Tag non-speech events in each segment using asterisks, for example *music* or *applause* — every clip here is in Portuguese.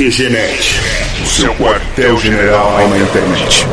QGNet, o seu quartel-general na internet.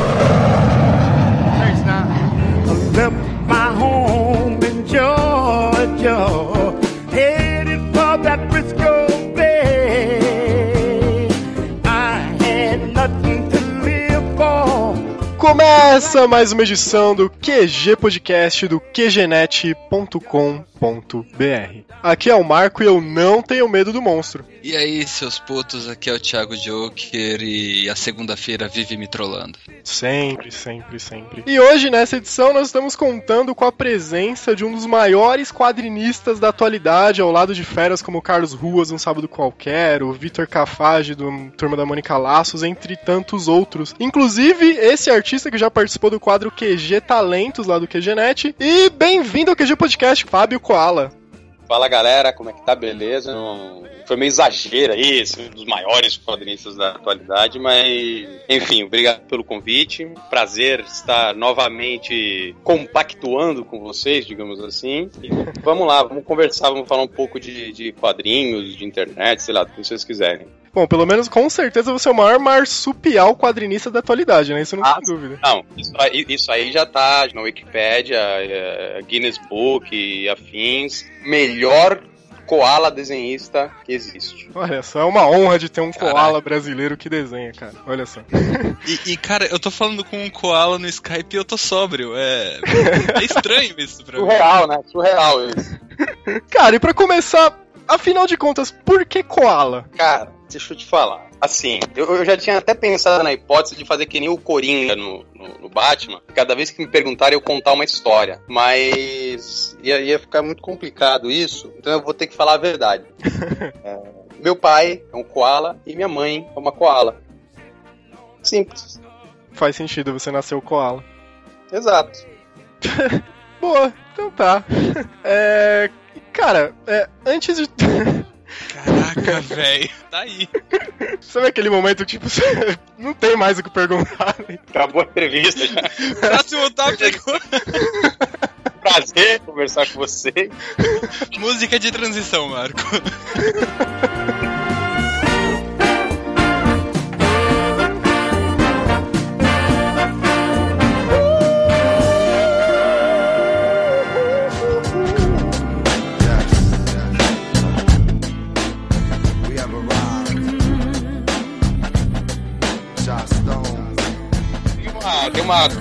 Começa mais uma edição do QG Podcast do QGNet.com www.monstro.br. Aqui é o Marco e eu não tenho medo do monstro. E aí, seus putos, aqui é o Thiago Joker e a segunda-feira vive me trollando. Sempre, sempre, sempre. E hoje, nessa edição, nós estamos contando com a presença de um dos maiores quadrinistas da atualidade, ao lado de feras como Carlos Ruas, Um Sábado Qualquer, o Vitor Cafage, do Turma da Mônica Laços, entre tantos outros. Inclusive, esse artista que já participou do quadro QG Talentos, lá do QGNet. E bem-vindo ao QG Podcast, Fábio Koala. Fala galera, como é que tá? Beleza? Foi meio exagero isso, um dos maiores quadrinistas da atualidade, mas enfim, obrigado pelo convite. Prazer estar novamente compactuando com vocês, digamos assim. E vamos lá, vamos conversar, vamos falar um pouco de, de quadrinhos, de internet, sei lá, o que vocês quiserem. Bom, pelo menos com certeza você é o maior marsupial quadrinista da atualidade, né? Isso não ah, tem dúvida. Não, isso aí, isso aí já tá na Wikipedia, é, Guinness Book e afins. Melhor koala desenhista que existe. Olha só, é uma honra de ter um Caraca. koala brasileiro que desenha, cara. Olha só. E, e, cara, eu tô falando com um koala no Skype e eu tô sóbrio. É, é estranho isso pra mim. Surreal, né? Surreal isso. Cara, e pra começar, afinal de contas, por que koala? Cara, deixa eu te falar. Assim, eu, eu, já tinha até pensado na hipótese de fazer que nem o Coringa no, no, no, Batman. Cada vez que me perguntarem, eu contar uma história. Mas ia, ia ficar muito complicado isso, então eu vou ter que falar a verdade. *laughs* é, meu pai é um koala e minha mãe é uma koala. Simples. Faz sentido, você nasceu koala. Exato. *laughs* Boa, então tá. *laughs* É, cara, é, antes de. Caraca, *laughs* velho. Tá aí. Sabe aquele momento, tipo, *laughs* não tem mais o que perguntar. Né? Acabou a entrevista já. Próximo tópico. *laughs* Prazer conversar com você. Música de transição, Marco.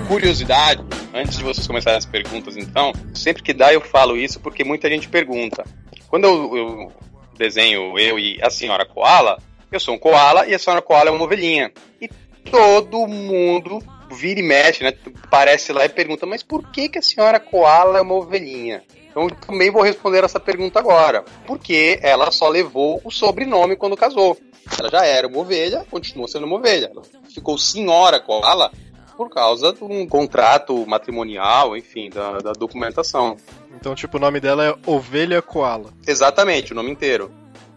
Curiosidade, antes de vocês começarem as perguntas, então, sempre que dá eu falo isso porque muita gente pergunta. Quando eu, eu desenho eu e a senhora Koala, eu sou um Koala e a senhora Koala é uma ovelhinha. E todo mundo vira e mexe, né? Parece lá e pergunta, mas por que, que a senhora Koala é uma ovelhinha? Então também vou responder essa pergunta agora. Porque ela só levou o sobrenome quando casou. Ela já era uma ovelha, continuou sendo uma ovelha. Ela ficou senhora Koala por causa de um contrato matrimonial, enfim, da, da documentação. Então, tipo, o nome dela é Ovelha Koala. Exatamente, o nome inteiro.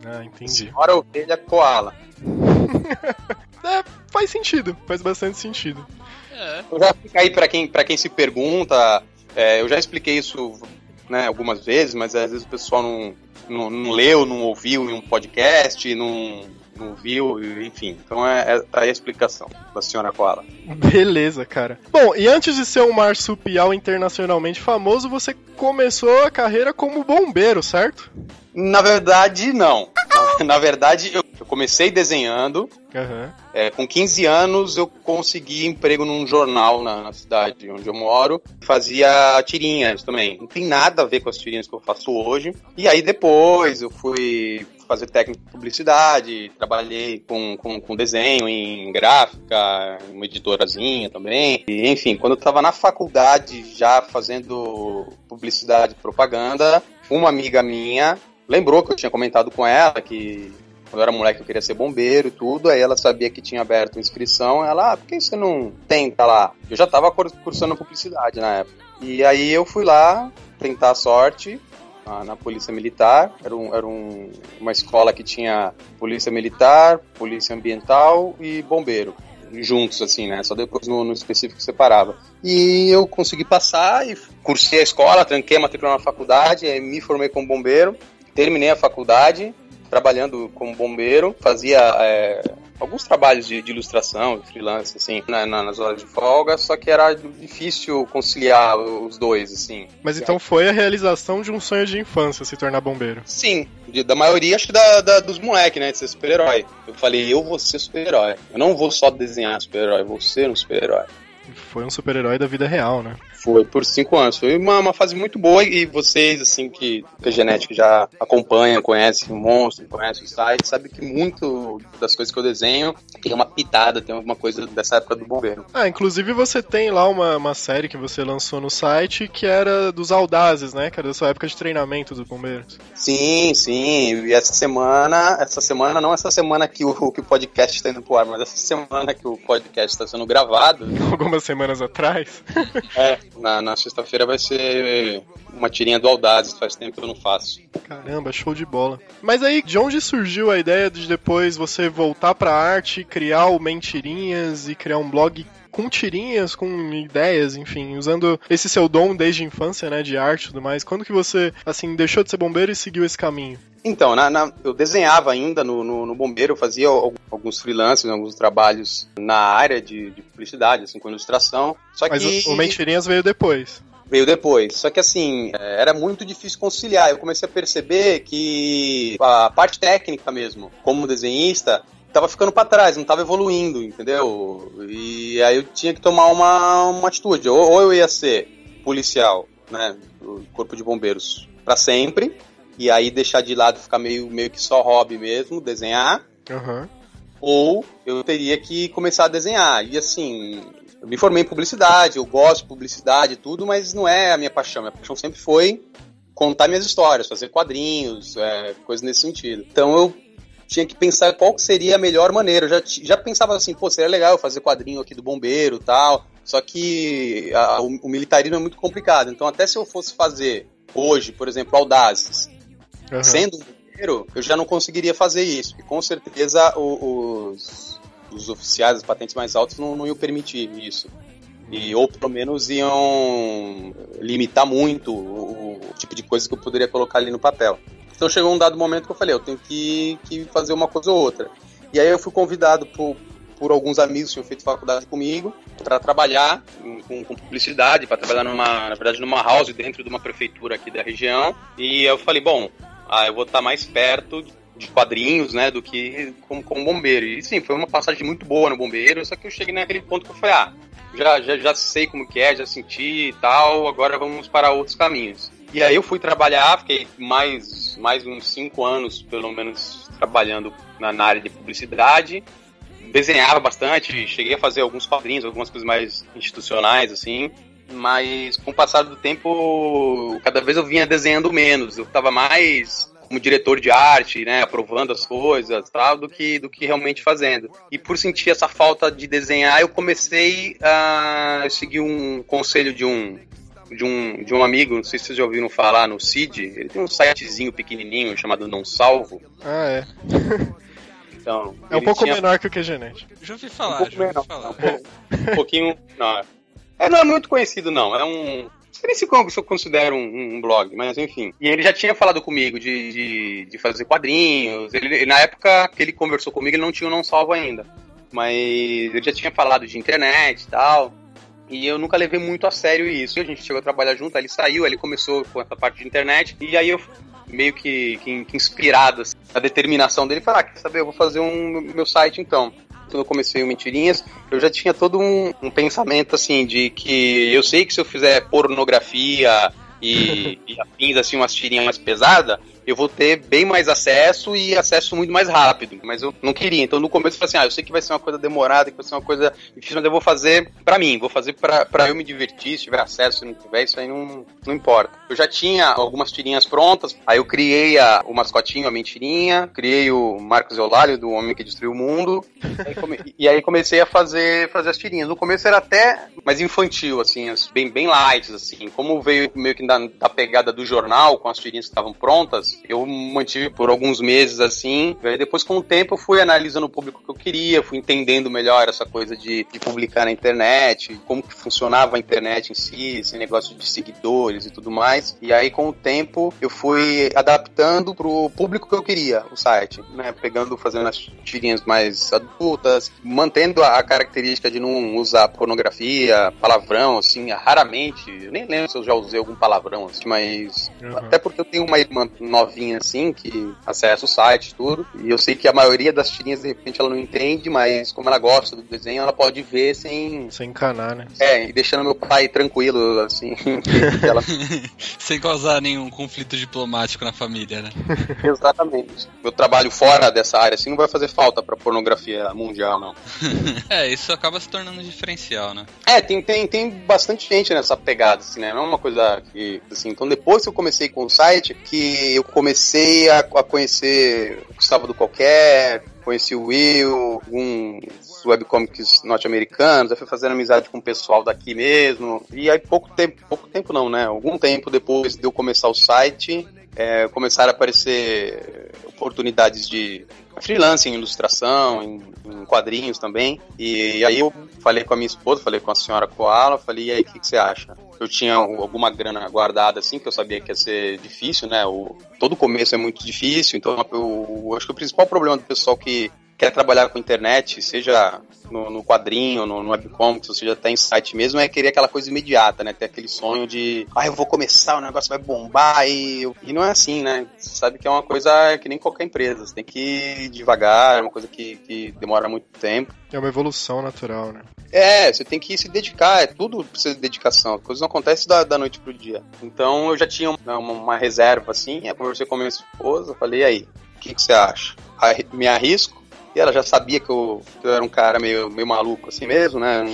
Ah, entendi. Senhora Ovelha Koala. *laughs* é, faz sentido, faz bastante sentido. É. Eu já fico aí para quem, pra quem se pergunta, é, eu já expliquei isso né, algumas vezes, mas às vezes o pessoal não, não, não leu, não ouviu em um podcast, não, não viu, enfim. Então é, é aí a explicação da senhora Koala. Beleza, cara. Bom, e antes de ser um marsupial internacionalmente famoso, você começou a carreira como bombeiro, certo? Na verdade, não. *laughs* Na verdade, eu comecei desenhando. Uhum. É, com 15 anos, eu consegui emprego num jornal na, na, cidade onde eu moro. Fazia tirinhas também. Não tem nada a ver com as tirinhas que eu faço hoje. E aí, depois, eu fui fazer técnico de publicidade, trabalhei com, com, com, desenho em gráfica, uma editorazinha também. E, enfim, quando eu estava na faculdade já fazendo publicidade e propaganda, uma amiga minha lembrou que eu tinha comentado com ela que quando eu era moleque eu queria ser bombeiro e tudo, aí ela sabia que tinha aberto inscrição, ela, ah, por que você não tenta lá? Eu já estava cursando publicidade na época. E aí eu fui lá tentar a sorte, na, na Polícia Militar. Era, um, era um, uma escola que tinha Polícia Militar, Polícia Ambiental e Bombeiro. Juntos, assim, né? Só depois no, no específico separava. E eu consegui passar e cursei a escola, tranquei a matrícula na faculdade, me formei como bombeiro, terminei a faculdade, trabalhando como bombeiro, fazia é, alguns trabalhos de, de ilustração, freelance, assim, na, na, nas horas de folga, só que era difícil conciliar os dois, assim. Mas então foi a realização de um sonho de infância se tornar bombeiro? Sim, de, da maioria, acho que da, da dos moleques, né, de ser super-herói. Eu falei, eu vou ser super-herói. Eu não vou só desenhar super-herói, vou ser um super-herói. Foi um super-herói da vida real, né? Foi, por cinco anos. Foi uma, uma fase muito boa e vocês, assim, que, que a genética já acompanha, conhece o monstro, conhece o site, sabe que muito das coisas que eu desenho tem uma pitada, tem alguma coisa dessa época do bombeiro. Ah, inclusive você tem lá uma, uma série que você lançou no site que era dos audazes, né? Que era da sua época de treinamento dos bombeiros. Sim, sim. E essa semana, essa semana, não essa semana que o, que o podcast está indo pro ar, mas essa semana que o podcast está sendo gravado. *laughs* Algumas semanas atrás. é, na, na sexta-feira vai ser uma tirinha do Audazes, faz tempo que eu não faço. Caramba, show de bola. Mas aí, de onde surgiu a ideia de depois você voltar pra arte, criar o Mentirinhas e criar um blog com tirinhas, com ideias, enfim, usando esse seu dom desde a infância, né, de arte e tudo mais. Quando que você, assim, deixou de ser bombeiro e seguiu esse caminho? Então, na, na, eu desenhava ainda no, no, no, bombeiro, eu fazia alguns freelancers, alguns trabalhos na área de, de publicidade, assim, com ilustração. Só Mas que... o, o Mentirinhas veio depois. Veio depois. Só que assim, é, era muito difícil conciliar. Eu comecei a perceber que a parte técnica mesmo, como desenhista, tava ficando para trás, não tava evoluindo, entendeu? E aí eu tinha que tomar uma, uma atitude. Ou, ou eu ia ser policial, né, do corpo de bombeiros para sempre, e aí deixar de lado ficar meio, meio que só hobby mesmo, desenhar. Uhum. Ou eu teria que começar a desenhar. E assim, eu me formei em publicidade, eu gosto de publicidade e tudo, mas não é a minha paixão. Minha paixão sempre foi contar minhas histórias, fazer quadrinhos, é, coisas nesse sentido. Então eu tinha que pensar qual seria a melhor maneira. Eu já, já pensava assim, pô, seria legal fazer quadrinho aqui do bombeiro tal. Só que a, o, o, militarismo é muito complicado. Então, até se eu fosse fazer hoje, por exemplo, Audazes, uhum. sendo um bombeiro, eu já não conseguiria fazer isso. E com certeza os, os oficiais, as patentes mais altas, não, não iam permitir isso. E, ou pelo menos iam limitar muito o, o tipo de coisa que eu poderia colocar ali no papel. Então chegou um dado momento que eu falei, eu tenho que, que fazer uma coisa ou outra. E aí eu fui convidado por, por alguns amigos que tinham feito faculdade comigo para trabalhar com, com publicidade, para trabalhar numa, na verdade, numa house dentro de uma prefeitura aqui da região. E eu falei, bom, ah, eu vou estar mais perto de quadrinhos, né, do que como, como bombeiro. E sim, foi uma passagem muito boa no bombeiro, só que eu cheguei naquele ponto que eu falei, ah, já, já, já sei como que é, já senti e tal, agora vamos para outros caminhos. E aí eu fui trabalhar, fiquei mais, mais uns cinco anos, pelo menos, trabalhando na, na área de publicidade. Desenhava bastante, cheguei a fazer alguns quadrinhos, algumas coisas mais institucionais, assim. Mas com o passar do tempo, cada vez eu vinha desenhando menos. Eu estava mais como diretor de arte, né, aprovando as coisas, tal, do que do que realmente fazendo. E por sentir essa falta de desenhar, eu comecei a seguir um conselho de um de um, de um amigo, não sei se vocês já ouviram falar no Cid, ele tem um sitezinho pequenininho chamado Não Salvo. Ah, é. *laughs* Então, é um pouco tinha... menor que o que Genet. Já ouvi falar, um já ouvi falar. Um, um pouquinho. Não, é, não é muito conhecido, não. É um. Não sei nem se eu considero um, um, blog, mas enfim. E ele já tinha falado comigo de, de, de fazer quadrinhos. Ele, na época que ele conversou comigo, ele não tinha o Não Salvo ainda. Mas ele já tinha falado de internet e tal. E eu nunca levei muito a sério isso. A gente chegou a trabalhar junto, aí ele saiu, ele começou com essa parte de internet, e aí eu meio que, que, que inspirado assim, a determinação dele, falei, ah, quer saber, eu vou fazer um meu site então. Quando eu comecei o Mentirinhas, eu já tinha todo um, um pensamento assim de que eu sei que se eu fizer pornografia e, e afins, assim, umas tirinhas mais pesadas, eu vou ter bem mais acesso e acesso muito mais rápido. Mas eu não queria. Então no começo eu falei assim: ah, eu sei que vai ser uma coisa demorada, que vai ser uma coisa difícil, mas eu vou fazer pra mim, vou fazer pra, pra eu me divertir, se tiver acesso, se não tiver, isso aí não, não importa. Eu já tinha algumas tirinhas prontas, aí eu criei a, o mascotinho, a mentirinha, criei o Marcos Eulalio, do Homem que Destruiu o Mundo, *laughs* e aí comecei a fazer, fazer as tirinhas. No começo era até mais infantil, assim, bem, bem light, assim. Como veio meio que da, da pegada do jornal, com as tirinhas que estavam prontas, eu mantive por alguns meses assim. Aí depois, com o tempo, eu fui analisando o público que eu queria, fui entendendo melhor essa coisa de, de publicar na internet, como que funcionava a internet em si, esse negócio de seguidores e tudo mais. E aí, com o tempo, eu fui adaptando pro público que eu queria o site, né? Pegando, fazendo as tirinhas mais adultas, mantendo a característica de não usar pornografia, palavrão, assim, raramente. Eu nem lembro se eu já usei algum palavrão, assim, mas. Uhum. Até porque eu tenho uma irmã novinha, assim, que acessa o site tudo. E eu sei que a maioria das tirinhas, de repente, ela não entende, mas como ela gosta do desenho, ela pode ver sem. Sem encanar, né? É, e deixando meu pai tranquilo, assim. *laughs* ela... *laughs* sem causar nenhum conflito diplomático na família, né? *laughs* Exatamente. Meu trabalho fora dessa área, assim, não vai fazer falta pra pornografia mundial, não. é, isso acaba se tornando um diferencial, né? É, tem, tem, tem bastante gente nessa pegada, assim, né? Não é uma coisa que, assim, então depois que eu comecei com o site, que eu comecei a, a conhecer o Gustavo do Qualquer, conheci o Will, alguns webcomics norte-americanos, fui fazendo amizade com o pessoal daqui mesmo. E aí pouco tempo, pouco tempo não, né? Algum tempo depois de eu começar o site, é, começaram a aparecer oportunidades de freelance em ilustração, em, em quadrinhos também. E, e, aí eu falei com a minha esposa, falei com a senhora Koala, falei, e aí, o que, que, você acha? Eu tinha alguma grana guardada, assim, que eu sabia que ia ser difícil, né? O, todo começo é muito difícil, então eu, eu acho que o principal problema do pessoal que quer trabalhar com internet, seja no, no quadrinho, no, no webcomics, ou seja, até em site mesmo, é querer aquela coisa imediata, né? Ter aquele sonho de, ah, eu vou começar, o negócio vai bombar e, e não é assim, né? Você sabe que é uma coisa que nem qualquer empresa, você tem que ir devagar, é uma coisa que, que demora muito tempo. É uma evolução natural, né? É, você tem que se dedicar, é tudo precisa de dedicação, a coisa não acontece da, da noite pro dia. Então eu já tinha uma, uma reserva assim, eu conversei com a minha esposa, falei, aí, o que, que você acha? Me arrisco? E ela já sabia que eu, que eu, era um cara meio, meio maluco assim mesmo, né?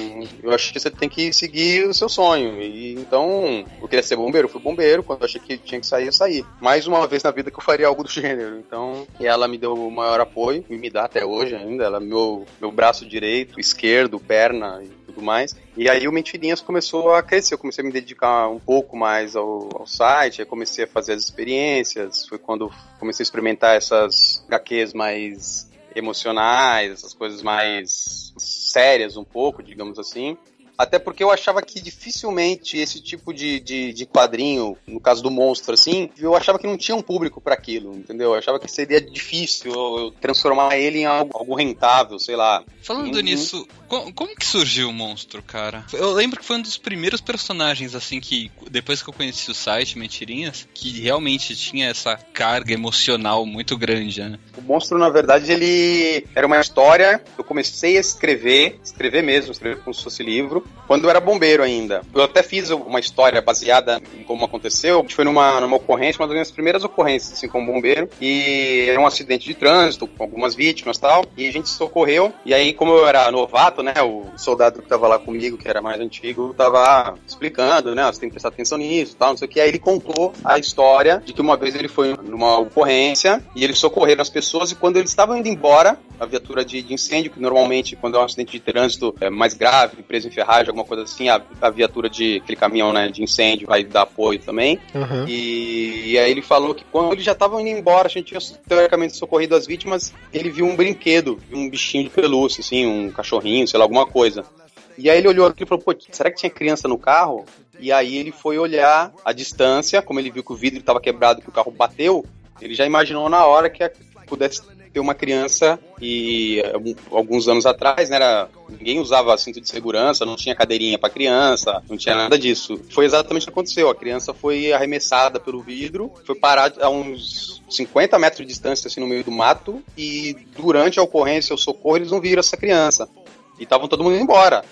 Eu achei que você tem que seguir o seu sonho. E então, eu queria ser bombeiro, fui bombeiro. Quando eu achei que tinha que sair, eu saí. Mais uma vez na vida que eu faria algo do gênero. Então, e ela me deu o maior apoio, e me dá até hoje ainda. Ela é meu, meu braço direito, esquerdo, perna e tudo mais. E aí o Mentirinhas começou a crescer, eu comecei a me dedicar um pouco mais ao, ao site, aí comecei a fazer as experiências, foi quando comecei a experimentar essas HQs mais emocionais, essas coisas mais sérias um pouco, digamos assim. Até porque eu achava que dificilmente esse tipo de, de, de, quadrinho, no caso do monstro, assim, eu achava que não tinha um público para aquilo, entendeu? Eu achava que seria difícil eu transformar ele em algo, algo rentável, sei lá. Falando uhum. nisso, como, como, que surgiu o monstro, cara? Eu lembro que foi um dos primeiros personagens, assim, que depois que eu conheci o site Mentirinhas, que realmente tinha essa carga emocional muito grande, né? O monstro, na verdade, ele era uma história. Eu comecei a escrever, escrever mesmo, escrever como se fosse livro quando eu era bombeiro ainda. Eu até fiz uma história baseada em como aconteceu. Foi numa, numa ocorrência, uma das minhas primeiras ocorrências, assim, como bombeiro. E era um acidente de trânsito, com algumas vítimas e tal. E a gente socorreu. E aí, como eu era novato, né, o soldado que tava lá comigo, que era mais antigo, tava explicando, né, você tem que prestar atenção nisso tal, não sei o que. Aí ele contou a história de que uma vez ele foi numa ocorrência e ele socorreu as pessoas. E quando eles estavam indo embora, a viatura de, de incêndio, que normalmente, quando é um acidente de trânsito é mais grave, preso em ferragem, alguma coisa assim, a, a viatura de aquele caminhão né, de incêndio vai dar apoio também. Uhum. E, e, aí ele falou que quando eles já estavam indo embora, a gente tinha teoricamente socorrido as vítimas, ele viu um brinquedo, um bichinho de pelúcia, assim, um cachorrinho, sei lá, alguma coisa. E aí ele olhou aquilo e falou, pô, será que tinha criança no carro? E aí ele foi olhar a distância, como ele viu que o vidro estava quebrado, que o carro bateu, ele já imaginou na hora que pudesse ter uma criança e alguns anos atrás, né, era, ninguém usava cinto de segurança, não tinha cadeirinha para criança, não tinha nada disso. Foi exatamente o que aconteceu. A criança foi arremessada pelo vidro, foi parar a uns 50 metros de distância assim no meio do mato e durante a ocorrência, o socorro, eles não viram essa criança. E estavam todo mundo indo embora.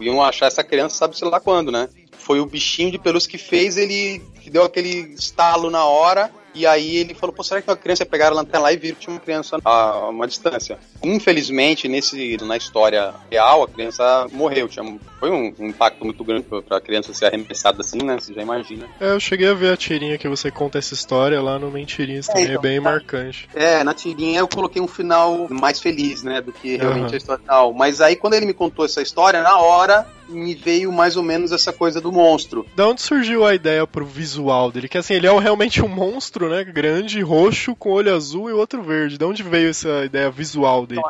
Iam achar essa criança, sabe-se lá quando, né? Foi o bichinho de pelúcia que fez ele, que deu aquele estalo na hora e aí ele falou, pô, será que uma criança ia pegar a lanterna lá e viram que tinha uma criança a uma distância? Infelizmente, nesse, na história real, a criança morreu. Tinha, foi um, um impacto muito grande pra criança ser arremessada assim, né? Você já imagina. É, eu cheguei a ver a tirinha que você conta essa história lá no Mentirinhas, também é, então, é bem marcante. É, na tirinha eu coloquei um final mais feliz, né? Do que realmente uhum. a história real. Mas aí quando ele me contou essa história, na hora me veio mais ou menos essa coisa do monstro. Da onde surgiu a ideia pro visual dele? Que assim, ele é realmente um monstro, né? Grande, roxo, com olho azul e outro verde. De onde veio essa ideia visual dele?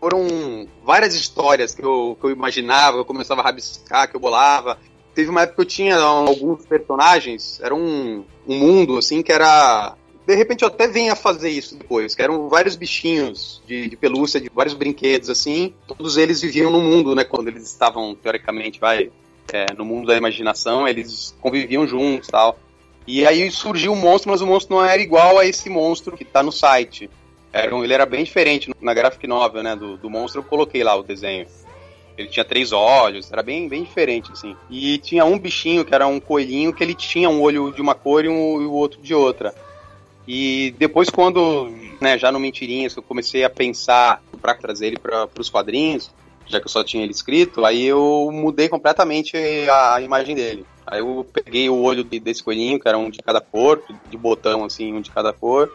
Foram várias histórias que eu, que eu imaginava, eu começava a rabiscar, que eu bolava. Teve uma época que eu tinha alguns personagens, era um, um mundo assim que era de repente eu até a fazer isso depois, que eram vários bichinhos de, de, pelúcia, de vários brinquedos, assim. Todos eles viviam no mundo, né? Quando eles estavam, teoricamente, vai, é, no mundo da imaginação, eles conviviam juntos tal. E aí surgiu um monstro, mas o monstro não era igual a esse monstro que tá no site. Era um, ele era bem diferente na graphic novel, né? Do, do monstro eu coloquei lá o desenho. Ele tinha três olhos, era bem, bem diferente, assim. E tinha um bichinho que era um coelhinho que ele tinha um olho de uma cor e, um, e o outro de outra. E depois, quando, né, já no Mentirinhas, eu comecei a pensar para trazer ele para os quadrinhos, já que eu só tinha ele escrito, aí eu mudei completamente a, imagem dele. Aí eu peguei o olho de, desse coelhinho, que era um de cada cor, de botão assim, um de cada cor,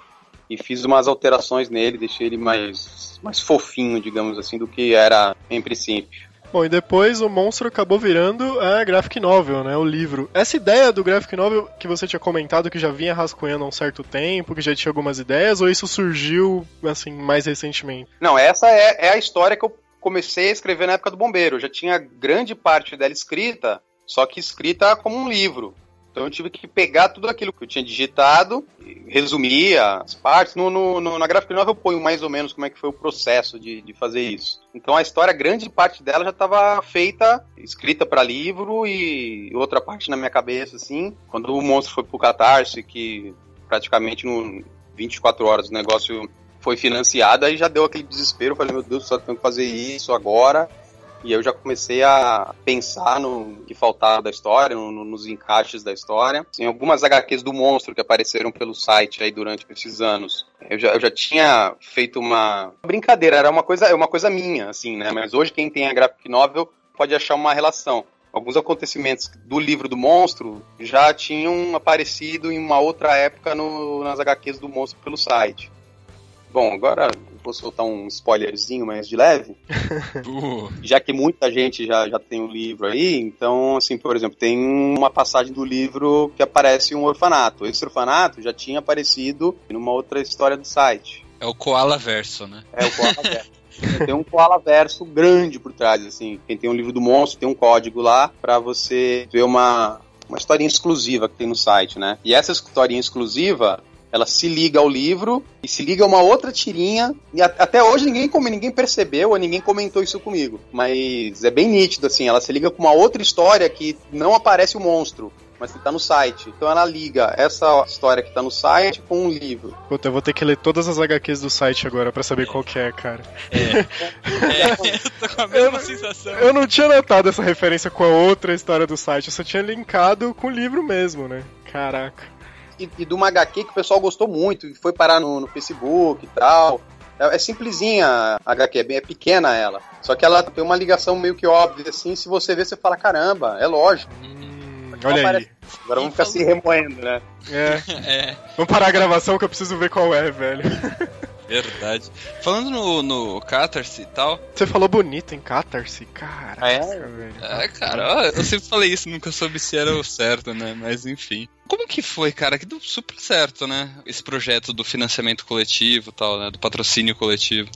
e fiz umas alterações nele, deixei ele mais, mais fofinho, digamos assim, do que era em princípio. Bom, e depois o monstro acabou virando a graphic novel, né? O livro. Essa ideia do graphic novel que você tinha comentado que já vinha rascunhando há um certo tempo, que já tinha algumas ideias, ou isso surgiu, assim, mais recentemente? Não, essa é, é a história que eu comecei a escrever na época do Bombeiro. Eu já tinha grande parte dela escrita, só que escrita como um livro. Então eu tive que pegar tudo aquilo que eu tinha digitado, resumir as partes. No, no, no, na Graphic Novel eu ponho mais ou menos como é que foi o processo de, de fazer isso. Então a história, grande parte dela já estava feita, escrita para livro e outra parte na minha cabeça, assim. Quando o monstro foi pro Catarse, que praticamente no 24 horas o negócio foi financiado, aí já deu aquele desespero. Falei, meu Deus, só tenho que fazer isso agora. E eu já comecei a pensar no que faltava da história, no, nos encaixes da história. Em algumas HQs do monstro que apareceram pelo site aí durante esses anos, eu já, eu já tinha feito uma brincadeira, era uma coisa, uma coisa minha, assim, né? Mas hoje quem tem a graphic novel pode achar uma relação alguns acontecimentos do livro do monstro já tinham aparecido em uma outra época no, nas HQs do monstro pelo site. Bom, agora vou soltar um spoilerzinho mais de leve. *laughs* Uh. Já que muita gente já, já tem o um livro aí, então, assim, por exemplo, tem uma passagem do livro que aparece um orfanato. Esse orfanato já tinha aparecido numa outra história do site. É o Koala Verso, né? É o Koala Verso. tem um koala verso grande por trás, assim. Quem tem um livro do monstro tem um código lá para você ver uma, uma historinha exclusiva que tem no site, né? E essa historinha exclusiva ela se liga ao livro e se liga a uma outra tirinha. E a, até hoje ninguém, ninguém percebeu ou ninguém comentou isso comigo. Mas é bem nítido, assim. Ela se liga com uma outra história que não aparece o monstro mas que tá no site. Então ela liga essa história que tá no site com um livro. Puta, eu vou ter que ler todas as HQs do site agora para saber é. qual que é, cara. É. *laughs* é. eu *laughs* tô com a mesma eu, sensação. Eu não tinha notado essa referência com a outra história do site, eu só tinha linkado com o livro mesmo, né? Caraca e, e de uma HQ que o pessoal gostou muito, e foi parar no, no Facebook e tal. É, é simplesinha a HQ, é, bem, é pequena ela. Só que ela tem uma ligação meio que óbvia, assim, se você ver, você fala, caramba, é lógico. Hum, olha aí. Agora vamos ficar se remoendo, né? É. *laughs* é. Vamos parar a gravação que eu preciso ver qual é, velho. *laughs* Verdade. Falando no, no Catarse e tal. Você falou bonito em Catarse? Caraca, é? velho. É, cara, eu sempre falei isso, nunca soube se era o certo, né? Mas enfim. Como que foi, cara? Que deu super certo, né? Esse projeto do financiamento coletivo e tal, né? Do patrocínio coletivo.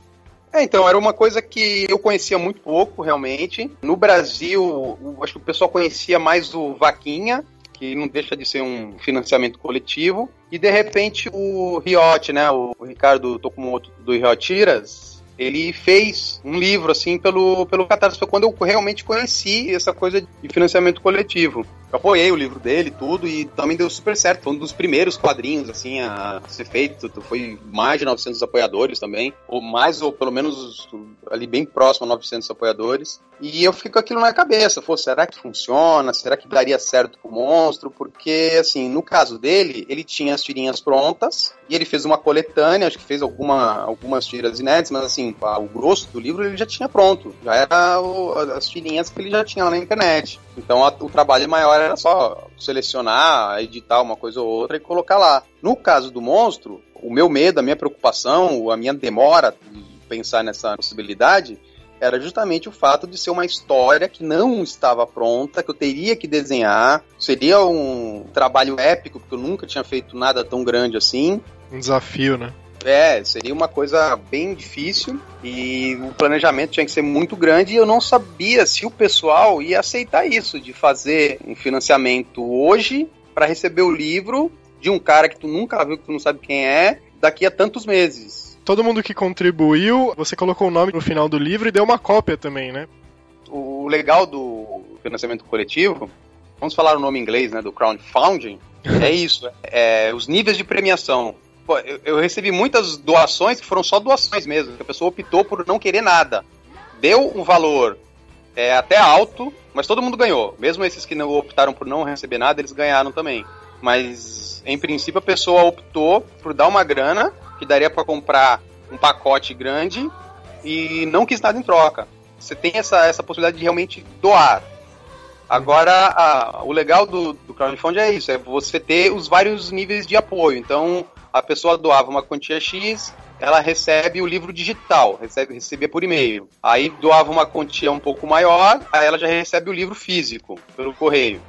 É, então, era uma coisa que eu conhecia muito pouco, realmente. No Brasil, acho que o pessoal conhecia mais o Vaquinha, que não deixa de ser um financiamento coletivo. E de repente o Riot, né, o Ricardo Tokumoto do Riot Tiras, ele fez um livro, assim, pelo, pelo Catarse. Foi quando eu realmente conheci essa coisa de financiamento coletivo. Eu apoiei o livro dele, tudo, e também deu super certo. Foi um dos primeiros quadrinhos, assim, a ser feito. Foi mais de 900 apoiadores também, ou mais, ou pelo menos ali bem próximo a 900 apoiadores. E eu fiquei com aquilo na cabeça. Pô, será que funciona? Será que daria certo pro monstro? Porque, assim, no caso dele, ele tinha as tirinhas prontas, e ele fez uma coletânea, acho que fez alguma, algumas tiras inéditas, mas assim, o grosso do livro ele já tinha pronto. Já era o, as tirinhas que ele já tinha lá na internet. Então a, o trabalho maior era só selecionar, editar uma coisa ou outra e colocar lá. No caso do monstro, o meu medo, a minha preocupação, a minha demora de pensar nessa possibilidade era justamente o fato de ser uma história que não estava pronta, que eu teria que desenhar. Seria um trabalho épico, porque eu nunca tinha feito nada tão grande assim. Um desafio, né? É, seria uma coisa bem difícil e o planejamento tinha que ser muito grande e eu não sabia se o pessoal ia aceitar isso, de fazer um financiamento hoje para receber o livro de um cara que tu nunca viu, que tu não sabe quem é, daqui a tantos meses. Todo mundo que contribuiu, você colocou o nome no final do livro e deu uma cópia também, né? O legal do financiamento coletivo, vamos falar o nome em inglês, né, do crowdfunding, *laughs* é isso, é, os níveis de premiação. Pô, eu, eu, recebi muitas doações que foram só doações mesmo, que a pessoa optou por não querer nada. Deu um valor é, até alto, mas todo mundo ganhou. Mesmo esses que não optaram por não receber nada, eles ganharam também. Mas, em princípio, a pessoa optou por dar uma grana que daria para comprar um pacote grande e não quis nada em troca. Você tem essa, essa possibilidade de realmente doar. Agora, a, o legal do, do crowdfunding é isso, é você ter os vários níveis de apoio. Então, a pessoa doava uma quantia X, ela recebe o livro digital, recebe, recebia por e-mail. Aí doava uma quantia um pouco maior, aí ela já recebe o livro físico pelo correio.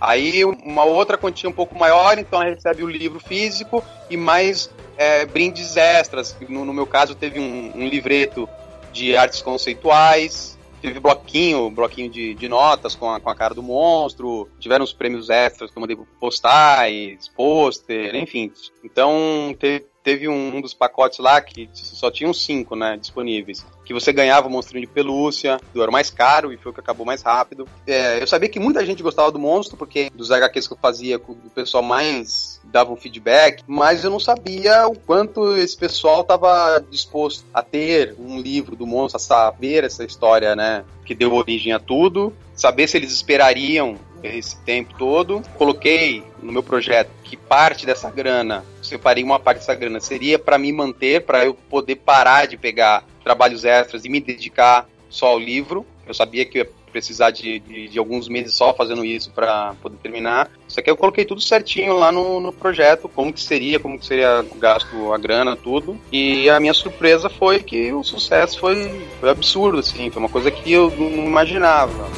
Aí uma outra quantia um pouco maior, então ela recebe o livro físico e mais é, brindes extras. No, no, meu caso, teve um, um, livreto de artes conceituais, teve bloquinho, bloquinho de, de notas com a, com a cara do monstro, tiveram os prêmios extras, como eu postais, pôster, enfim. Então, teve, teve um, um, dos pacotes lá que só tinham cinco, né, disponíveis. Que você ganhava o monstrinho de pelúcia, era mais caro e foi o que acabou mais rápido. É, eu sabia que muita gente gostava do monstro, porque dos HQs que eu fazia, o pessoal mais dava um feedback, mas eu não sabia o quanto esse pessoal estava disposto a ter um livro do monstro, a saber essa história, né, que deu origem a tudo, saber se eles esperariam esse tempo todo. Coloquei no meu projeto que parte dessa grana, separei uma parte dessa grana, seria para me manter, para eu poder parar de pegar trabalhos extras e me dedicar só ao livro. Eu sabia que precisar de, de, de alguns meses só fazendo isso para poder terminar. Isso aqui eu coloquei tudo certinho lá no, no projeto, como que seria, como que seria gasto a grana, tudo. E a minha surpresa foi que o sucesso foi, foi absurdo, assim, foi uma coisa que eu não imaginava.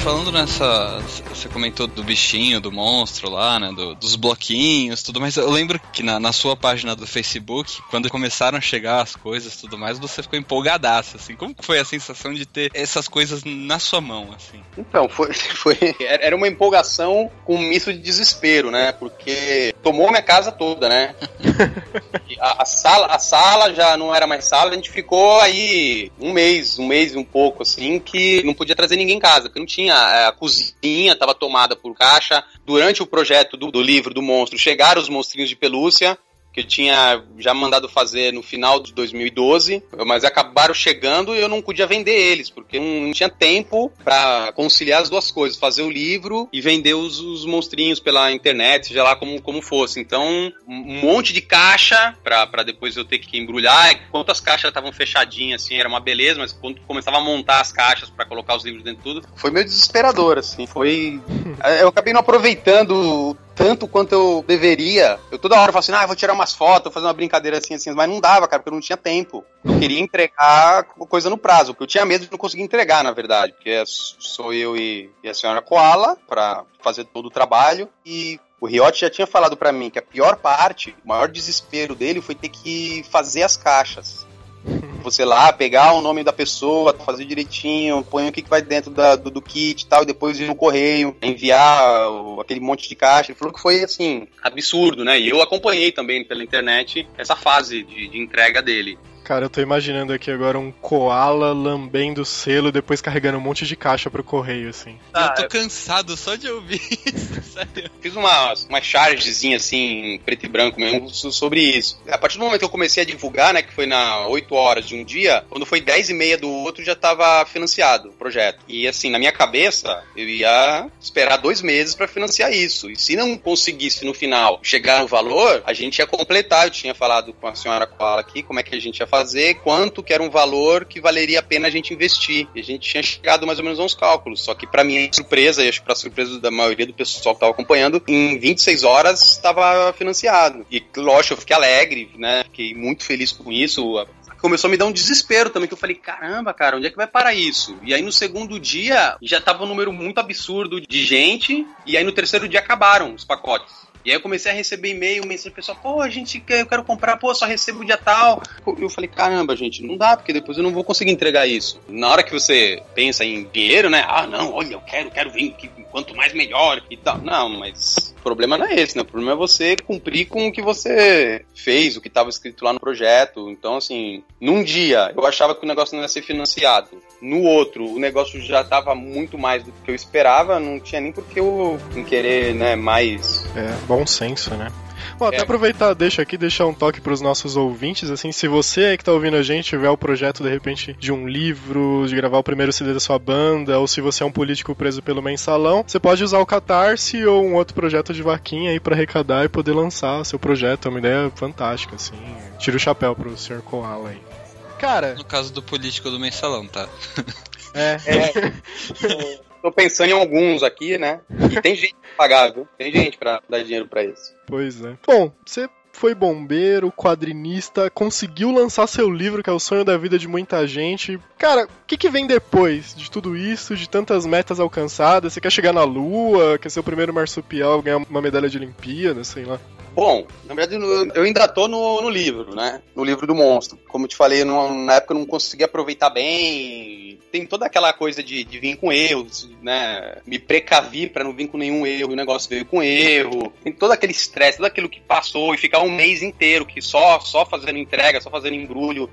Falando nessa. Você comentou do bichinho, do monstro lá, né? Do, dos bloquinhos, tudo mais. Eu lembro que na, na, sua página do Facebook, quando começaram a chegar as coisas tudo mais, você ficou empolgadaço, assim. Como foi a sensação de ter essas coisas na sua mão, assim? Então, foi. *laughs* foi era uma empolgação com um misto de desespero, né? Porque tomou minha casa toda, né? *laughs* a, a, sala, a sala já não era mais sala, a gente ficou aí um mês, um mês e um pouco, assim, que não podia trazer ninguém em casa, porque não tinha tinha a cozinha, estava tomada por caixa. Durante o projeto do, do livro do monstro, chegaram os monstrinhos de pelúcia que eu tinha já mandado fazer no final de 2012, mas acabaram chegando e eu não podia vender eles, porque não tinha tempo para conciliar as duas coisas, fazer o livro e vender os, os, monstrinhos pela internet, seja lá como, como fosse. Então, um monte de caixa para depois eu ter que embrulhar. Enquanto as caixas estavam fechadinhas, assim, era uma beleza, mas quando começava a montar as caixas para colocar os livros dentro de tudo, foi meio desesperador, assim. Foi. *laughs* Eu acabei não aproveitando tanto quanto eu deveria. Eu toda hora falo assim, ah, vou tirar umas fotos, fazer uma brincadeira assim, assim, mas não dava, cara, porque eu não tinha tempo. Eu queria entregar coisa no prazo, porque eu tinha medo de não conseguir entregar, na verdade, porque é sou eu e, e a senhora Koala para fazer todo o trabalho e o Riotti já tinha falado para mim que a pior parte, o maior desespero dele foi ter que fazer as caixas. Você lá, pegar o nome da pessoa, fazer direitinho, põe o que, que vai dentro da, do, do, kit e tal, e depois ir no correio, enviar o, aquele monte de caixa. Ele falou que foi, assim, absurdo, né? E eu acompanhei também pela internet essa fase de, de entrega dele. Cara, eu tô imaginando aqui agora um koala lambendo o selo depois carregando um monte de caixa pro correio, assim. Ah, eu tô cansado só de ouvir *laughs* isso, sério. Fiz uma, uma chargezinha assim, preto e branco mesmo, sobre isso. A partir do momento que eu comecei a divulgar, né, que foi na 8 horas de um dia, quando foi 10 e meia do outro já tava financiado o projeto. E assim, na minha cabeça, eu ia esperar dois meses para financiar isso. E se não conseguisse no final chegar no valor, a gente ia completar. Eu tinha falado com a senhora Koala aqui como é que a gente ia fazer fazer, quanto que era um valor que valeria a pena a gente investir. E a gente tinha chegado mais ou menos a uns cálculos. Só que para minha surpresa, e acho que para surpresa da maioria do pessoal que estava acompanhando, em 26 horas estava financiado. E lógico, eu fiquei alegre, né? Fiquei muito feliz com isso começou a me dar um desespero também, que eu falei, caramba, cara, onde é que vai parar isso? E aí no segundo dia já tava um número muito absurdo de gente, e aí no terceiro dia acabaram os pacotes. E aí eu comecei a receber e-mail, mensagem pessoal, pô, a gente quer, eu quero comprar, pô, só recebo dia tal. Eu falei, caramba, gente, não dá, porque depois eu não vou conseguir entregar isso. Na hora que você pensa em dinheiro, né? Ah, não, olha, eu quero, quero vir, quanto mais melhor e tal. Não, mas o problema não é esse, né? O problema é você cumprir com o que você fez, o que estava escrito lá no projeto. Então, assim, num dia eu achava que o negócio não ia ser financiado. No outro, o negócio já estava muito mais do que eu esperava, não tinha nem porque eu querer, né, mais. É, bom senso, né? Bom, até é. aproveitar, deixa aqui, deixar um toque para os nossos ouvintes, assim, se você aí que tá ouvindo a gente tiver o projeto, de repente, de um livro, de gravar o primeiro CD da sua banda, ou se você é um político preso pelo mensalão, você pode usar o Catarse ou um outro projeto de vaquinha aí para arrecadar e poder lançar seu projeto, é uma ideia fantástica, assim. Tira o chapéu pro Sr. Koala aí. Cara... No caso do político do mensalão, tá? É. é. Tô pensando em alguns aqui, né? E tem gente pra pagar, viu? Tem gente pra dar dinheiro pra isso. Pois é. Bom, você foi bombeiro, quadrinista, conseguiu lançar seu livro, que é o sonho da vida de muita gente. Cara, o que, que vem depois de tudo isso, de tantas metas alcançadas? Você quer chegar na Lua? Quer ser o primeiro marsupial ganhar uma medalha de Olimpíada, sei lá? Bom, na verdade eu ainda tô no, no livro, né? No livro do monstro. Como eu te falei, na época eu não consegui aproveitar bem. Tem toda aquela coisa de, de vir com erros, né? Me precavi para não vir com nenhum erro, o negócio veio com erro. Tem todo aquele estresse, tudo aquilo que passou e ficar um mês inteiro que só, só fazendo entrega, só fazendo embrulho.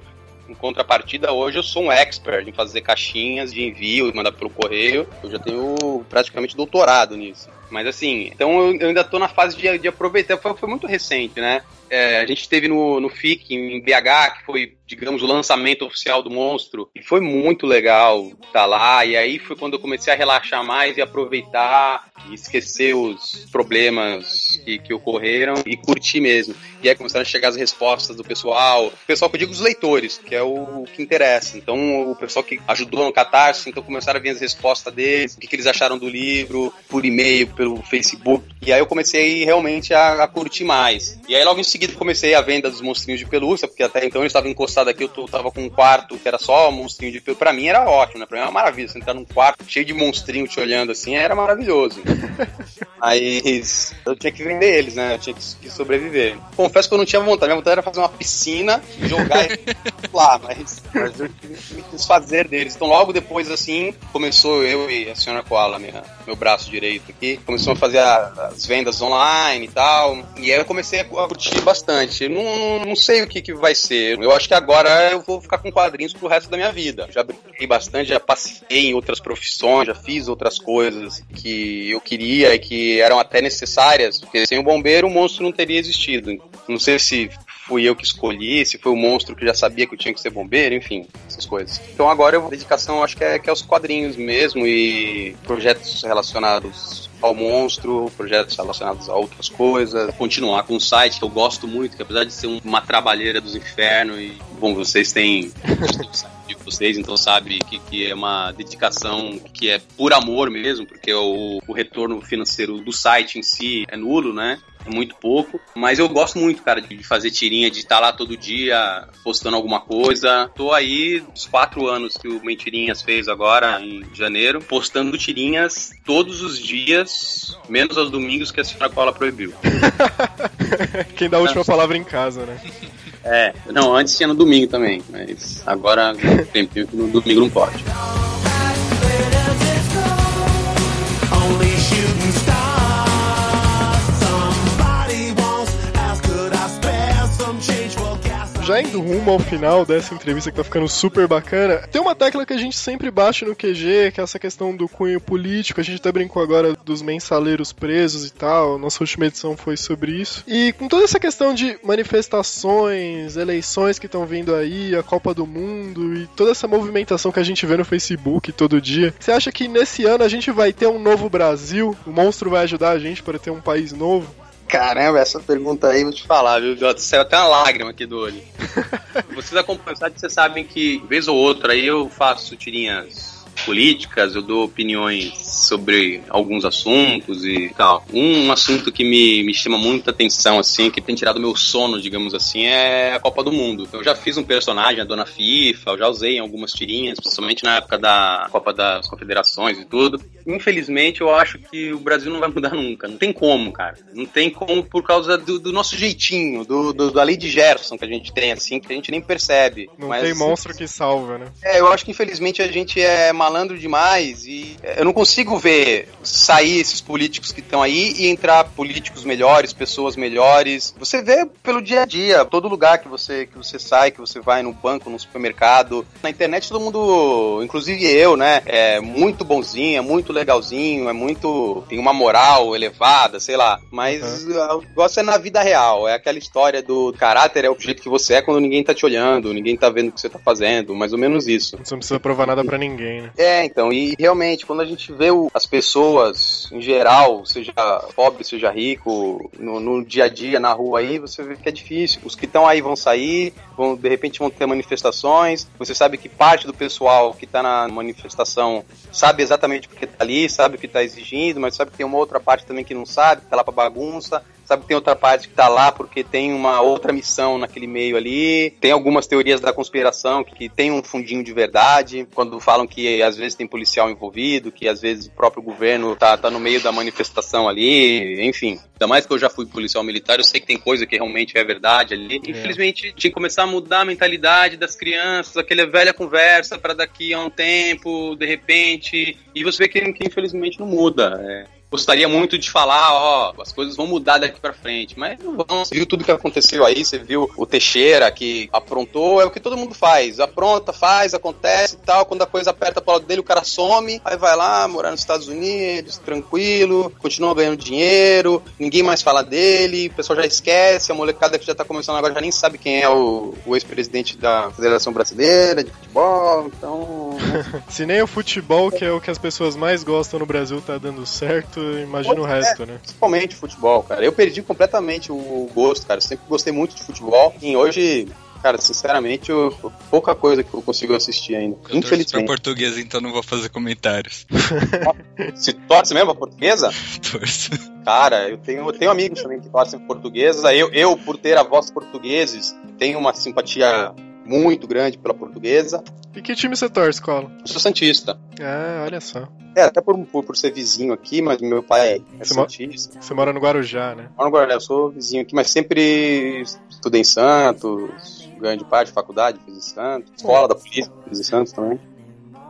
Em contrapartida, hoje eu sou um expert em fazer caixinhas de envio e mandar pelo correio. Eu já tenho praticamente doutorado nisso. Mas assim, então eu, ainda tô na fase de, de aproveitar. Foi, foi muito recente, né? É, a gente teve no, no FIC, em BH, que foi, digamos, o lançamento oficial do monstro, e foi muito legal estar tá lá. E aí foi quando eu comecei a relaxar mais e aproveitar e esquecer os problemas que, que ocorreram e curtir mesmo. E aí começaram a chegar as respostas do pessoal, o pessoal que eu digo os leitores, que é o, o que interessa. Então, o pessoal que ajudou no Catarse, então começaram a vir as respostas deles, o que, que eles acharam do livro, por e-mail, pelo Facebook. E aí eu comecei realmente a, a curtir mais. E aí logo em seguida comecei a venda dos monstrinhos de pelúcia, porque até então eu estava encostado aqui, eu tô, tava com um quarto que era só monstrinho de pelúcia. Pra mim era ótimo, né? Pra mim era uma maravilha. Você entrar num quarto cheio de monstrinho te olhando assim, era maravilhoso. *laughs* Mas eu tinha que vender eles, né? Eu tinha que sobreviver. Confesso que eu não tinha vontade. Minha vontade era fazer uma piscina, jogar eles *laughs* lá, mas, mas eu me desfazer deles. Então logo depois, assim, começou eu e a senhora Koala, minha, meu braço direito aqui, começou a fazer a, as vendas online e tal. E aí eu comecei a curtir bastante. Não, não sei o que, que vai ser. Eu acho que agora eu vou ficar com quadrinhos pro resto da minha vida. Já brinquei bastante, já passei em outras profissões, já fiz outras coisas que eu queria e que eram até necessárias, porque sem o bombeiro o monstro não teria existido. Não sei se fui eu que escolhi, se foi o monstro que já sabia que eu tinha que ser bombeiro, enfim, essas coisas. Então agora a dedicação acho que é, que é aos quadrinhos mesmo e projetos relacionados ao monstro, projetos relacionados a outras coisas, continuar com um site que eu gosto muito, que apesar de ser uma trabalheira dos infernos e, bom, vocês têm de vocês, então sabe que, que é uma dedicação que é por amor mesmo, porque o, o retorno financeiro do site em si é nulo, né? É muito pouco. Mas eu gosto muito, cara, de fazer tirinha, de estar lá todo dia postando alguma coisa. Tô aí uns quatro anos que o Mentirinhas fez agora, em janeiro, postando tirinhas todos os dias, menos aos domingos que a senhora Cola proibiu. *laughs* Quem dá a última palavra em casa, né? *laughs* É, não, antes tinha no domingo também, mas agora tem *laughs* no domingo não pode. Já indo rumo ao final dessa entrevista que tá ficando super bacana, tem uma tecla que a gente sempre bate no QG, que é essa questão do cunho político. A gente até brincou agora dos mensaleiros presos e tal. Nossa última edição foi sobre isso. E com toda essa questão de manifestações, eleições que estão vindo aí, a Copa do Mundo e toda essa movimentação que a gente vê no Facebook todo dia, você acha que nesse ano a gente vai ter um novo Brasil? O monstro vai ajudar a gente para ter um país novo? Caramba, essa pergunta aí, vou te falar, viu, Jota? Saiu até uma lágrima aqui do olho. *laughs* vocês acompanham, vocês sabem que, vez ou outra, aí eu faço tirinhas políticas, eu dou opiniões sobre alguns assuntos e tal. Um, assunto que me, me chama muita atenção, assim, que tem tirado meu sono, digamos assim, é a Copa do Mundo. Eu já fiz um personagem, a Dona FIFA, eu já usei em algumas tirinhas, principalmente na época da Copa das Confederações e tudo. Infelizmente, eu acho que o Brasil não vai mudar nunca. Não tem como, cara. Não tem como por causa do, do nosso jeitinho, do, do, da lei de Gerson que a gente tem, assim, que a gente nem percebe. Não Mas, tem monstro que salva, né? É, eu acho que infelizmente a gente é malandro demais e eu não consigo ver sair esses políticos que estão aí e entrar políticos melhores, pessoas melhores. Você vê pelo dia a dia, todo lugar que você que você sai, que você vai no banco, no supermercado, na internet todo mundo, inclusive eu, né, é muito bonzinho, é muito legalzinho, é muito tem uma moral elevada, sei lá. Mas uhum. o negócio é na vida real, é aquela história do caráter é o jeito que você é quando ninguém tá te olhando, ninguém tá vendo o que você tá fazendo, mais ou menos isso. Você não precisa provar nada para ninguém, né? É, então, e realmente, quando a gente vê o, as pessoas, em geral, seja pobre, seja rico, no, no, dia a dia, na rua aí, você vê que é difícil. Os que estão aí vão sair, vão, de repente vão ter manifestações, você sabe que parte do pessoal que está na manifestação sabe exatamente o que está ali, sabe o que está exigindo, mas sabe que tem uma outra parte também que não sabe, que tá lá pra bagunça sabe que tem outra parte que tá lá porque tem uma outra missão naquele meio ali. Tem algumas teorias da conspiração que, que tem um fundinho de verdade, quando falam que às vezes tem policial envolvido, que às vezes o próprio governo tá, tá no meio da manifestação ali, enfim. Ainda mais que eu já fui policial militar, eu sei que tem coisa que realmente é verdade ali. É. Infelizmente, tinha que começar a mudar a mentalidade das crianças, aquela velha conversa para daqui a um tempo, de repente. E você vê que, que infelizmente não muda. É gostaria muito de falar, ó, as coisas vão mudar daqui para frente, mas não vão. Você viu tudo que aconteceu aí, você viu o Teixeira que aprontou, é o que todo mundo faz. Apronta, faz, acontece e tal. Quando a coisa aperta pro lado dele, o cara some, aí vai lá morar nos Estados Unidos, tranquilo, continua ganhando dinheiro, ninguém mais fala dele, o pessoal já esquece, a molecada que já tá começando agora já nem sabe quem é o, o ex-presidente da Federação Brasileira de Futebol, então. *laughs* Se nem o futebol, que é o que as pessoas mais gostam no Brasil, tá dando certo imagina o resto, né? Principalmente futebol, cara. Eu perdi completamente o gosto, cara. Eu sempre gostei muito de futebol. E hoje Cara, sinceramente, eu, pouca coisa que eu consigo assistir ainda. Eu infelizmente. Pra português, então não vou fazer comentários. *laughs* Se torce mesmo a portuguesa? *laughs* Torço. Cara, eu tenho, eu tenho amigos também que torcem portuguesa. Eu, eu, por ter avós portugueses, tenho uma simpatia muito grande pela portuguesa. E que time você torce, Cola? Eu sou Santista. Ah, olha só. É, até por, por, por ser vizinho aqui, mas meu pai é você Santista. Você mora no Guarujá, né? Moro no Guarujá, eu sou vizinho aqui, mas sempre estudei em Santos, grande parte, faculdade, fiz em Santos, escola da polícia, fiz em Santos também.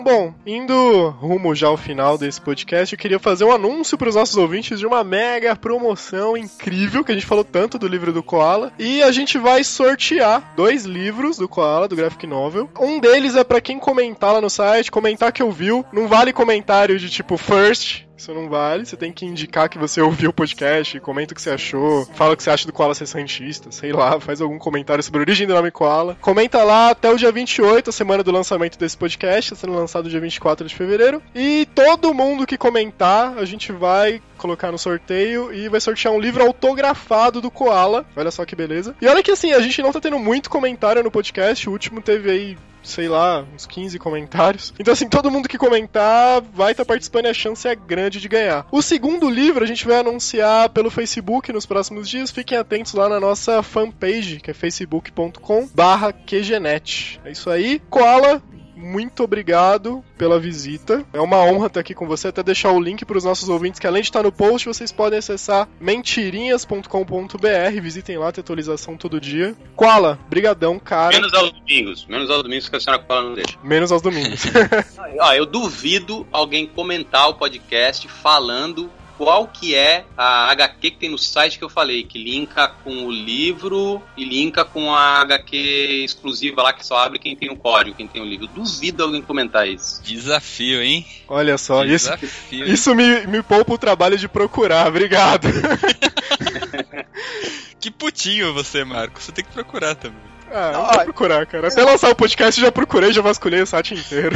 Bom, indo rumo já ao final desse podcast, eu queria fazer um anúncio para os nossos ouvintes de uma mega promoção incrível que a gente falou tanto do livro do Koala. E a gente vai sortear dois livros do Koala, do Graphic Novel. Um deles é para quem comentar lá no site, comentar que ouviu. Não vale comentário de tipo first, isso não vale. Você tem que indicar que você *laughs* ouviu o podcast, comenta o que você achou, fala o que você acha do Koala ser santista, sei lá, *laughs* faz algum comentário sobre a origem do nome Koala. Comenta lá até o dia 28, a semana do lançamento desse podcast, tá sendo lançado dia 24 de fevereiro. E todo mundo que comentar, a gente vai colocar no sorteio e vai sortear um livro autografado do Koala. Olha só que beleza. E olha que assim, a gente não tá tendo muito comentário no podcast, o último teve aí sei lá, uns 15 comentários. Então, assim, todo mundo que comentar vai estar tá participando e a chance é grande de ganhar. O segundo livro a gente vai anunciar pelo Facebook nos próximos dias. Fiquem atentos lá na nossa fanpage, que é facebook.com/qgenet. É isso aí. Koala, muito obrigado pela visita. É uma honra estar aqui com você. Até deixar o link para os nossos ouvintes, que além de estar no post, vocês podem acessar mentirinhas.com.br. Visitem lá, tem atualização todo dia. Koala, brigadão, cara. Menos aos domingos. Menos aos domingos que a senhora Koala não deixa. Menos aos domingos. *laughs* ah, eu duvido alguém comentar o podcast falando qual que é a HQ que tem no site que eu falei, que linka com o livro e linka com a HQ exclusiva lá que só abre quem tem o código, quem tem o livro. Duvido alguém comentar isso. Desafio, hein? Olha só, Desafio, isso, isso me, me poupa o trabalho de procurar, obrigado. *laughs* que putinho você, Marco. Você tem que procurar também. Ah, não, vou procurar, cara. Até lançar o podcast já procurei, já vasculhei o site inteiro.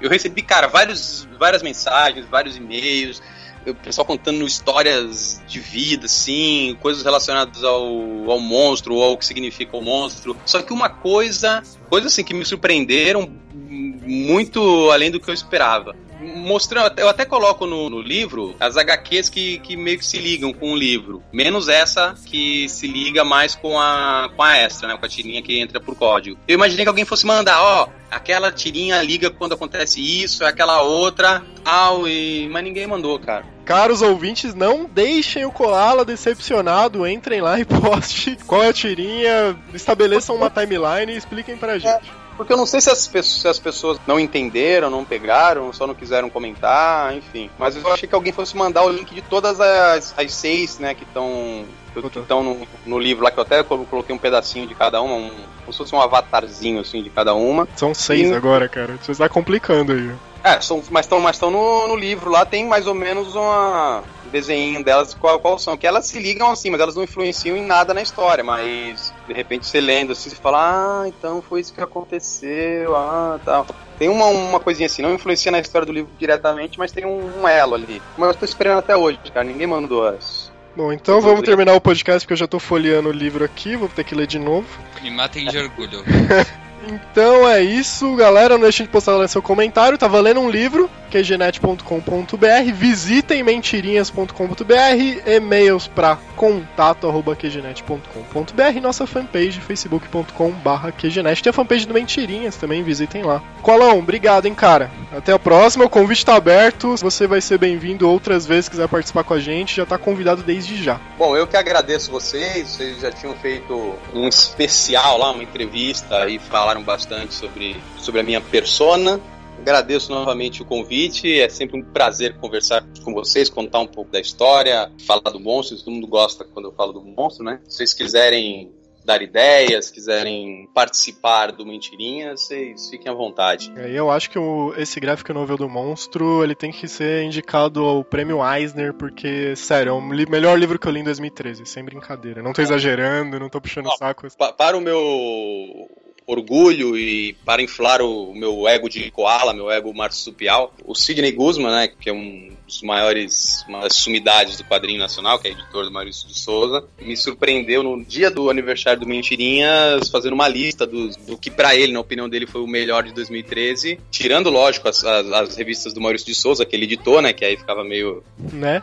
Eu recebi, cara, vários, várias mensagens, vários e-mails o pessoal contando histórias de vida, assim, coisas relacionadas ao, ao monstro ou ao que significa o monstro. Só que uma coisa, coisas assim que me surpreenderam muito além do que eu esperava mostrando, eu até coloco no, no, livro as HQs que, que meio que se ligam com o livro, menos essa que se liga mais com a, com a extra, né, com a tirinha que entra por código. Eu imaginei que alguém fosse mandar, ó, aquela tirinha liga quando acontece isso, aquela outra, tal, e... mas ninguém mandou, cara. Caros ouvintes, não deixem o Koala decepcionado, entrem lá e *laughs* poste qual é a tirinha, estabeleçam uma timeline e expliquem pra gente. Porque eu não sei se as, se as pessoas não entenderam, não pegaram, só não quiseram comentar, enfim. Mas eu achei que alguém fosse mandar o link de todas as, as seis, né, que estão que estão no, no, livro lá, que eu até coloquei um pedacinho de cada uma, um, como se fosse um avatarzinho assim de cada uma. São seis e... agora, cara. Você está complicando aí. É, são, mas estão mas no, no livro lá, tem mais ou menos uma, desenho delas qual, qual são. Que elas se ligam assim, mas elas não influenciam em nada na história. Mas de repente você lendo assim, você fala, ah, então foi isso que aconteceu, ah, tal. Tem uma, uma coisinha assim, não influencia na história do livro diretamente, mas tem um, um elo ali. Mas eu tô esperando até hoje, cara. Ninguém mandou as. Bom, então vamos terminar o podcast porque eu já tô folheando o livro aqui, vou ter que ler de novo. Me matem de orgulho. *laughs* Então é isso, galera. Não deixem de postar lá seu comentário. Tá valendo um livro, qgenet.com.br. Visitem mentirinhas.com.br. E-mails para contato.qgenet.com.br. Nossa fanpage, facebook.com.br qgenet. Tem a fanpage do Mentirinhas também, visitem lá. Colão, obrigado, hein, cara. Até a próxima. O convite tá aberto. Você vai ser bem-vindo outras vezes, quiser participar com a gente. Já tá convidado desde já. Bom, eu que agradeço vocês. Vocês já tinham feito um especial lá, uma entrevista e falar falaram bastante sobre, sobre a minha persona. Agradeço novamente o convite, é sempre um prazer conversar com vocês, contar um pouco da história, falar do monstro, todo mundo gosta quando eu falo do monstro, né? Se vocês quiserem dar ideias, quiserem participar do Mentirinha, vocês fiquem à vontade. É, eu acho que o, esse gráfico novel do monstro, ele tem que ser indicado ao prêmio Eisner, porque, sério, é o li melhor livro que eu li em 2013, sem brincadeira. Não tô exagerando, não tô puxando o saco. Pa para o meu orgulho e para inflar o meu ego de koala, meu ego marsupial, o Sidney Guzman, né, que é um dos maiores, uma das sumidades do quadrinho nacional, que é editor do Maurício de Souza, me surpreendeu no dia do aniversário do Mentirinhas fazendo uma lista do, do que para ele, na opinião dele, foi o melhor de 2013, tirando, lógico, as, as, as, revistas do Maurício de Souza, que ele editou, né, que aí ficava meio... Né?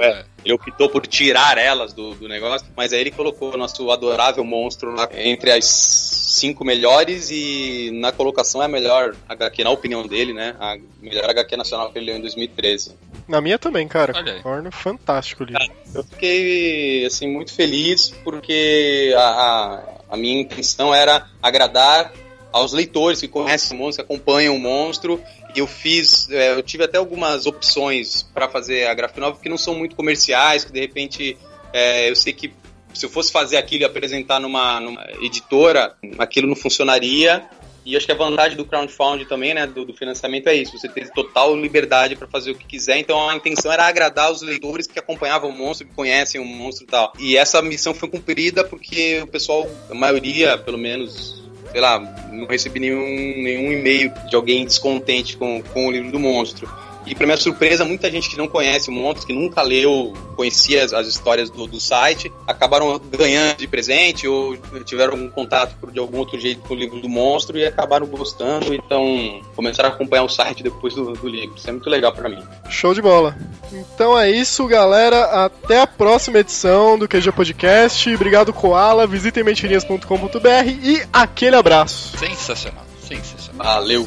É, ele optou por tirar elas do, do negócio, mas aí ele colocou o nosso adorável monstro lá entre as cinco melhores e na colocação é a melhor HQ, na opinião dele, né? A melhor HQ nacional que ele leu em 2013. Na minha também, cara. Torna fantástico ali. Eu fiquei, assim, muito feliz porque a, a, a minha intenção era agradar aos leitores que conhecem o monstro, que acompanham o monstro eu fiz, é, eu tive até algumas opções para fazer a graphic novel que não são muito comerciais, que de repente é, eu sei que se eu fosse fazer aquilo e apresentar numa, numa editora, aquilo não funcionaria. E acho que a vantagem do crowdfunding também, né, do, do financiamento é isso, você tem total liberdade para fazer o que quiser. Então a intenção era agradar os leitores que acompanhavam o monstro, que conhecem o monstro e tal. E essa missão foi cumprida porque o pessoal, a maioria, pelo menos, sei lá, não recebi nenhum, nenhum e-mail de alguém descontente com, com o livro do monstro. E para minha surpresa, muita gente que não conhece o Monstro, que nunca leu, conhecia as, as histórias do, do, site, acabaram ganhando de presente ou tiveram algum contato por, de algum outro jeito com o livro do Monstro e acabaram gostando, então começaram a acompanhar o site depois do, do livro. Isso é muito legal para mim. Show de bola. Então é isso, galera. Até a próxima edição do QG Podcast. Obrigado, Koala. Visitem mentirinhas.com.br e aquele abraço. Sensacional, sensacional. Valeu.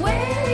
Ué.